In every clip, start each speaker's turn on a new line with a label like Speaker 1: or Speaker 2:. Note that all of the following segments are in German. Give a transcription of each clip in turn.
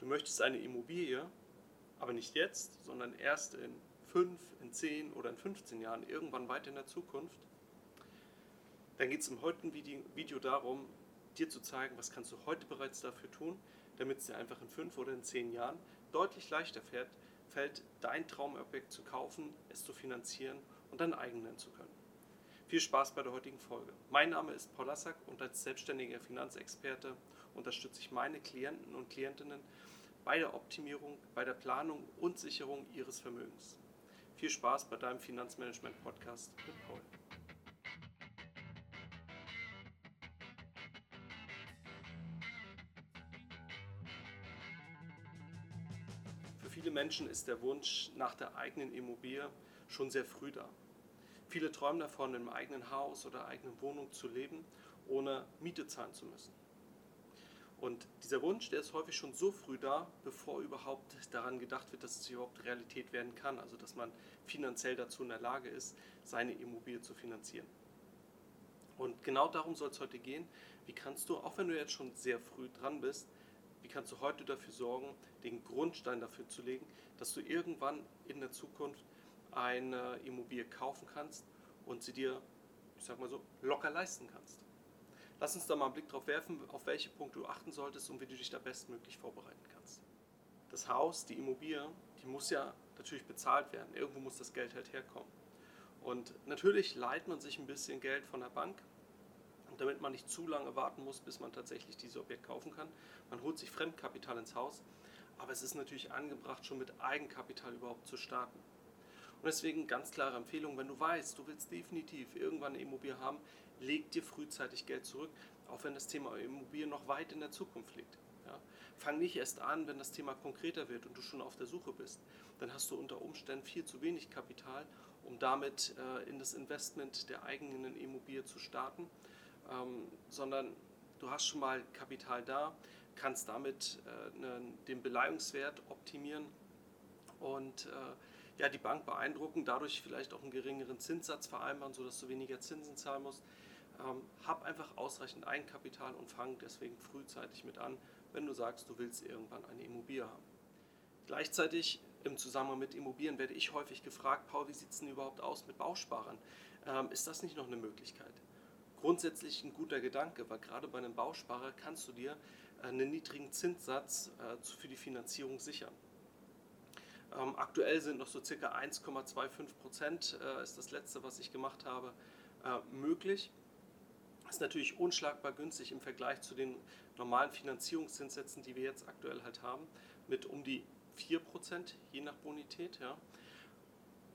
Speaker 1: Du möchtest eine Immobilie, aber nicht jetzt, sondern erst in 5, in 10 oder in 15 Jahren, irgendwann weit in der Zukunft. Dann geht es im heutigen Video darum, dir zu zeigen, was kannst du heute bereits dafür tun, damit es dir einfach in 5 oder in 10 Jahren deutlich leichter fährt, fällt, dein Traumobjekt zu kaufen, es zu finanzieren und dein eigen nennen zu können. Viel Spaß bei der heutigen Folge. Mein Name ist Paul Lassack und als selbstständiger Finanzexperte unterstütze ich meine Klienten und Klientinnen bei der Optimierung, bei der Planung und Sicherung ihres Vermögens. Viel Spaß bei deinem Finanzmanagement-Podcast mit Paul. Für viele Menschen ist der Wunsch nach der eigenen Immobilie schon sehr früh da. Viele träumen davon, einem eigenen Haus oder eigenen Wohnung zu leben, ohne Miete zahlen zu müssen. Und dieser Wunsch, der ist häufig schon so früh da, bevor überhaupt daran gedacht wird, dass es überhaupt Realität werden kann. Also dass man finanziell dazu in der Lage ist, seine Immobilie zu finanzieren. Und genau darum soll es heute gehen. Wie kannst du, auch wenn du jetzt schon sehr früh dran bist, wie kannst du heute dafür sorgen, den Grundstein dafür zu legen, dass du irgendwann in der Zukunft eine Immobilie kaufen kannst und sie dir, ich sag mal so, locker leisten kannst. Lass uns da mal einen Blick drauf werfen, auf welche Punkte du achten solltest und wie du dich da bestmöglich vorbereiten kannst. Das Haus, die Immobilie, die muss ja natürlich bezahlt werden. Irgendwo muss das Geld halt herkommen. Und natürlich leiht man sich ein bisschen Geld von der Bank, damit man nicht zu lange warten muss, bis man tatsächlich dieses Objekt kaufen kann. Man holt sich Fremdkapital ins Haus, aber es ist natürlich angebracht, schon mit Eigenkapital überhaupt zu starten. Und deswegen ganz klare Empfehlung, wenn du weißt, du willst definitiv irgendwann eine Immobilie haben, leg dir frühzeitig Geld zurück, auch wenn das Thema Immobilie noch weit in der Zukunft liegt. Ja. Fang nicht erst an, wenn das Thema konkreter wird und du schon auf der Suche bist. Dann hast du unter Umständen viel zu wenig Kapital, um damit äh, in das Investment der eigenen Immobilie zu starten, ähm, sondern du hast schon mal Kapital da, kannst damit äh, ne, den Beleihungswert optimieren und äh, ja, die Bank beeindrucken, dadurch vielleicht auch einen geringeren Zinssatz vereinbaren, sodass du weniger Zinsen zahlen musst. Ähm, hab einfach ausreichend Eigenkapital und fang deswegen frühzeitig mit an, wenn du sagst, du willst irgendwann eine Immobilie haben. Gleichzeitig im Zusammenhang mit Immobilien werde ich häufig gefragt, Paul, wie sieht es denn überhaupt aus mit Bausparern? Ähm, ist das nicht noch eine Möglichkeit? Grundsätzlich ein guter Gedanke, weil gerade bei einem Bausparer kannst du dir einen niedrigen Zinssatz äh, für die Finanzierung sichern. Ähm, aktuell sind noch so circa 1,25 Prozent, äh, ist das letzte, was ich gemacht habe, äh, möglich. Ist natürlich unschlagbar günstig im Vergleich zu den normalen Finanzierungszinssätzen, die wir jetzt aktuell halt haben, mit um die 4 Prozent, je nach Bonität. Ja,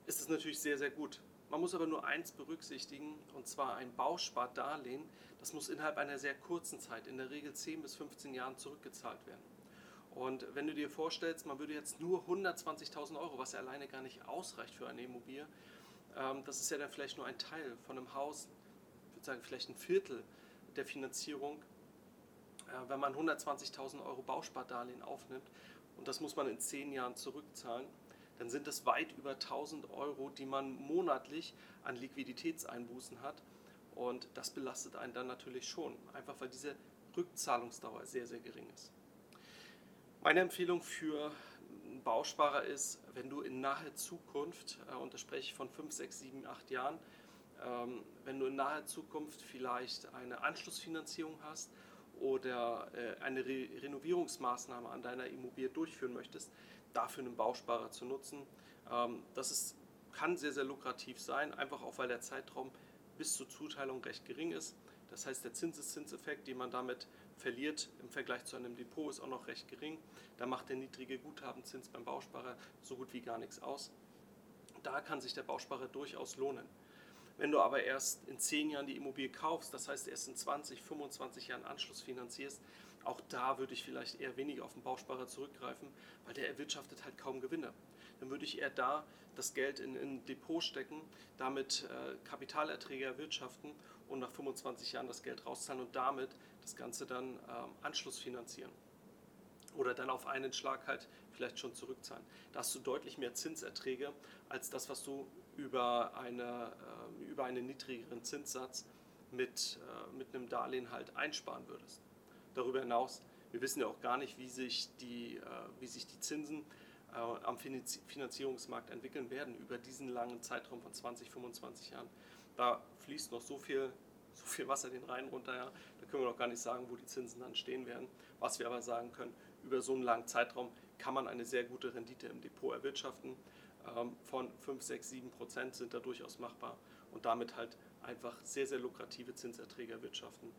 Speaker 1: ist es natürlich sehr, sehr gut. Man muss aber nur eins berücksichtigen, und zwar ein Bauspardarlehen. Das muss innerhalb einer sehr kurzen Zeit, in der Regel 10 bis 15 Jahren, zurückgezahlt werden. Und wenn du dir vorstellst, man würde jetzt nur 120.000 Euro, was ja alleine gar nicht ausreicht für eine Immobilie, ähm, das ist ja dann vielleicht nur ein Teil von einem Haus, ich würde sagen vielleicht ein Viertel der Finanzierung, äh, wenn man 120.000 Euro Bauspardarlehen aufnimmt und das muss man in 10 Jahren zurückzahlen, dann sind das weit über 1000 Euro, die man monatlich an Liquiditätseinbußen hat. Und das belastet einen dann natürlich schon, einfach weil diese Rückzahlungsdauer sehr, sehr gering ist. Meine Empfehlung für einen Bausparer ist, wenn du in naher Zukunft, äh, und da spreche ich von 5, 6, 7, 8 Jahren, ähm, wenn du in naher Zukunft vielleicht eine Anschlussfinanzierung hast oder äh, eine Re Renovierungsmaßnahme an deiner Immobilie durchführen möchtest, dafür einen Bausparer zu nutzen. Ähm, das ist, kann sehr, sehr lukrativ sein, einfach auch weil der Zeitraum bis zur Zuteilung recht gering ist. Das heißt, der Zinseszinseffekt, den man damit verliert im Vergleich zu einem Depot, ist auch noch recht gering. Da macht der niedrige Guthabenzins beim Bausparer so gut wie gar nichts aus. Da kann sich der Bausparer durchaus lohnen. Wenn du aber erst in 10 Jahren die Immobilie kaufst, das heißt erst in 20, 25 Jahren Anschluss finanzierst, auch da würde ich vielleicht eher weniger auf den Bausparer zurückgreifen, weil der erwirtschaftet halt kaum Gewinne. Dann würde ich eher da das Geld in ein Depot stecken, damit äh, Kapitalerträge erwirtschaften und nach 25 Jahren das Geld rauszahlen und damit das Ganze dann ähm, Anschluss finanzieren. Oder dann auf einen Schlag halt vielleicht schon zurückzahlen. Da hast du deutlich mehr Zinserträge als das, was du über, eine, äh, über einen niedrigeren Zinssatz mit, äh, mit einem Darlehen halt einsparen würdest. Darüber hinaus Wir wissen ja auch gar nicht, wie sich die, äh, wie sich die Zinsen am Finanzierungsmarkt entwickeln werden über diesen langen Zeitraum von 20, 25 Jahren. Da fließt noch so viel, so viel Wasser den Rhein runter, ja. da können wir noch gar nicht sagen, wo die Zinsen dann stehen werden. Was wir aber sagen können, über so einen langen Zeitraum kann man eine sehr gute Rendite im Depot erwirtschaften. Ähm, von 5, 6, 7 Prozent sind da durchaus machbar und damit halt einfach sehr, sehr lukrative Zinserträge erwirtschaften.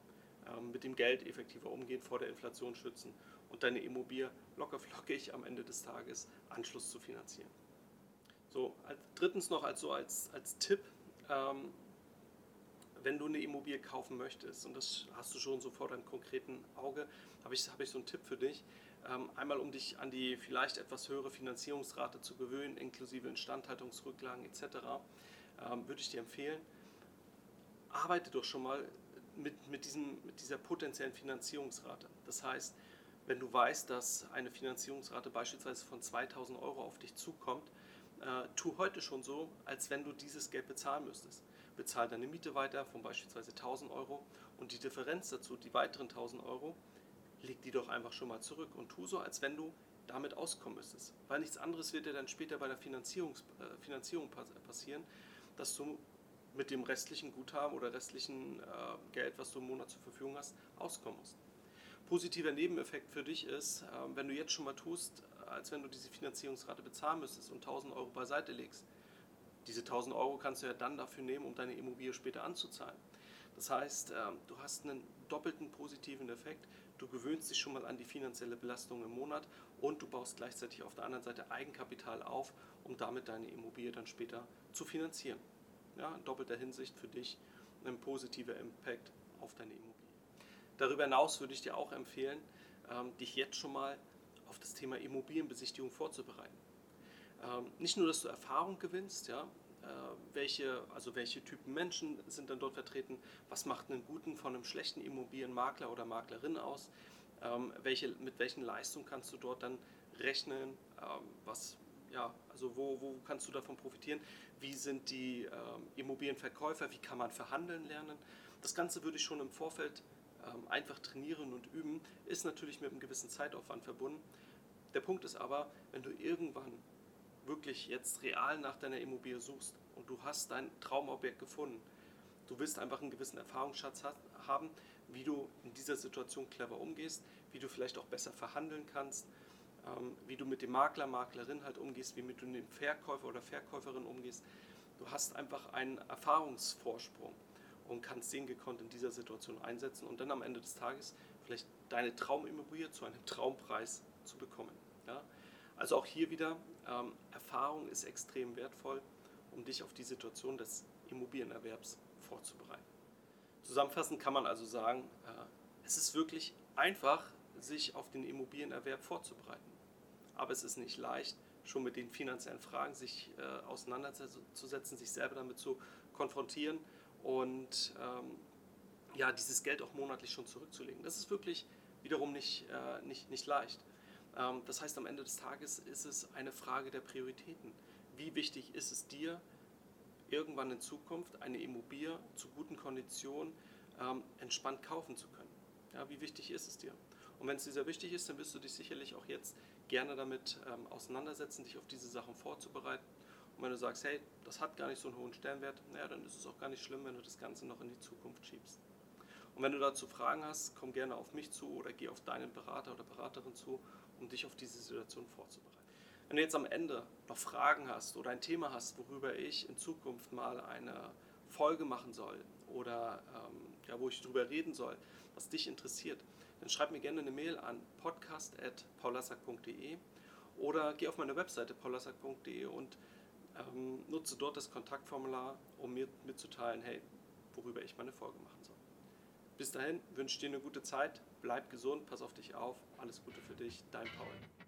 Speaker 1: Ähm, mit dem Geld effektiver umgehen, vor der Inflation schützen und deine Immobilie locker flockig am Ende des Tages Anschluss zu finanzieren. So, als, drittens noch als, so als, als Tipp, ähm, wenn du eine Immobilie kaufen möchtest, und das hast du schon so vor deinem konkreten Auge, habe ich, hab ich so einen Tipp für dich. Ähm, einmal, um dich an die vielleicht etwas höhere Finanzierungsrate zu gewöhnen, inklusive Instandhaltungsrücklagen etc., ähm, würde ich dir empfehlen, arbeite doch schon mal mit, mit, diesem, mit dieser potenziellen Finanzierungsrate. Das heißt, wenn du weißt, dass eine Finanzierungsrate beispielsweise von 2000 Euro auf dich zukommt, äh, tu heute schon so, als wenn du dieses Geld bezahlen müsstest. Bezahl deine Miete weiter von beispielsweise 1000 Euro und die Differenz dazu, die weiteren 1000 Euro, leg die doch einfach schon mal zurück und tu so, als wenn du damit auskommen müsstest. Weil nichts anderes wird dir dann später bei der Finanzierungs, äh, Finanzierung passieren, dass du mit dem restlichen Guthaben oder restlichen äh, Geld, was du im Monat zur Verfügung hast, auskommen musst. Positiver Nebeneffekt für dich ist, äh, wenn du jetzt schon mal tust, als wenn du diese Finanzierungsrate bezahlen müsstest und 1000 Euro beiseite legst. Diese 1000 Euro kannst du ja dann dafür nehmen, um deine Immobilie später anzuzahlen. Das heißt, äh, du hast einen doppelten positiven Effekt. Du gewöhnst dich schon mal an die finanzielle Belastung im Monat und du baust gleichzeitig auf der anderen Seite Eigenkapital auf, um damit deine Immobilie dann später zu finanzieren ja, in doppelter Hinsicht für dich ein positiver Impact auf deine Immobilie. Darüber hinaus würde ich dir auch empfehlen, ähm, dich jetzt schon mal auf das Thema Immobilienbesichtigung vorzubereiten. Ähm, nicht nur, dass du Erfahrung gewinnst, ja, äh, welche, also welche Typen Menschen sind dann dort vertreten, was macht einen guten von einem schlechten Immobilienmakler oder Maklerin aus, ähm, welche, mit welchen Leistungen kannst du dort dann rechnen, was ja, also wo, wo kannst du davon profitieren? Wie sind die Immobilienverkäufer? Wie kann man verhandeln lernen? Das Ganze würde ich schon im Vorfeld einfach trainieren und üben. Ist natürlich mit einem gewissen Zeitaufwand verbunden. Der Punkt ist aber, wenn du irgendwann wirklich jetzt real nach deiner Immobilie suchst und du hast dein Traumobjekt gefunden, du willst einfach einen gewissen Erfahrungsschatz haben, wie du in dieser Situation clever umgehst, wie du vielleicht auch besser verhandeln kannst, ähm, wie du mit dem Makler, Maklerin halt umgehst, wie mit dem Verkäufer oder Verkäuferin umgehst. Du hast einfach einen Erfahrungsvorsprung und kannst den gekonnt in dieser Situation einsetzen und dann am Ende des Tages vielleicht deine Traumimmobilie zu einem Traumpreis zu bekommen. Ja? Also auch hier wieder, ähm, Erfahrung ist extrem wertvoll, um dich auf die Situation des Immobilienerwerbs vorzubereiten. Zusammenfassend kann man also sagen, äh, es ist wirklich einfach, sich auf den Immobilienerwerb vorzubereiten aber es ist nicht leicht, schon mit den finanziellen Fragen sich äh, auseinanderzusetzen, sich selber damit zu konfrontieren und ähm, ja, dieses Geld auch monatlich schon zurückzulegen. Das ist wirklich wiederum nicht, äh, nicht, nicht leicht. Ähm, das heißt, am Ende des Tages ist es eine Frage der Prioritäten. Wie wichtig ist es dir, irgendwann in Zukunft eine Immobilie zu guten Konditionen ähm, entspannt kaufen zu können? Ja, wie wichtig ist es dir? Und wenn es dir sehr wichtig ist, dann wirst du dich sicherlich auch jetzt gerne damit ähm, auseinandersetzen, dich auf diese Sachen vorzubereiten. Und wenn du sagst, hey, das hat gar nicht so einen hohen Stellenwert, naja, dann ist es auch gar nicht schlimm, wenn du das Ganze noch in die Zukunft schiebst. Und wenn du dazu Fragen hast, komm gerne auf mich zu oder geh auf deinen Berater oder Beraterin zu, um dich auf diese Situation vorzubereiten. Wenn du jetzt am Ende noch Fragen hast oder ein Thema hast, worüber ich in Zukunft mal eine Folge machen soll oder ähm, ja, wo ich darüber reden soll, was dich interessiert, dann schreib mir gerne eine Mail an podcast.paulassack.de oder geh auf meine Webseite paulassack.de und ähm, nutze dort das Kontaktformular, um mir mitzuteilen, hey, worüber ich meine Folge machen soll. Bis dahin wünsche ich dir eine gute Zeit, bleib gesund, pass auf dich auf, alles Gute für dich, dein Paul.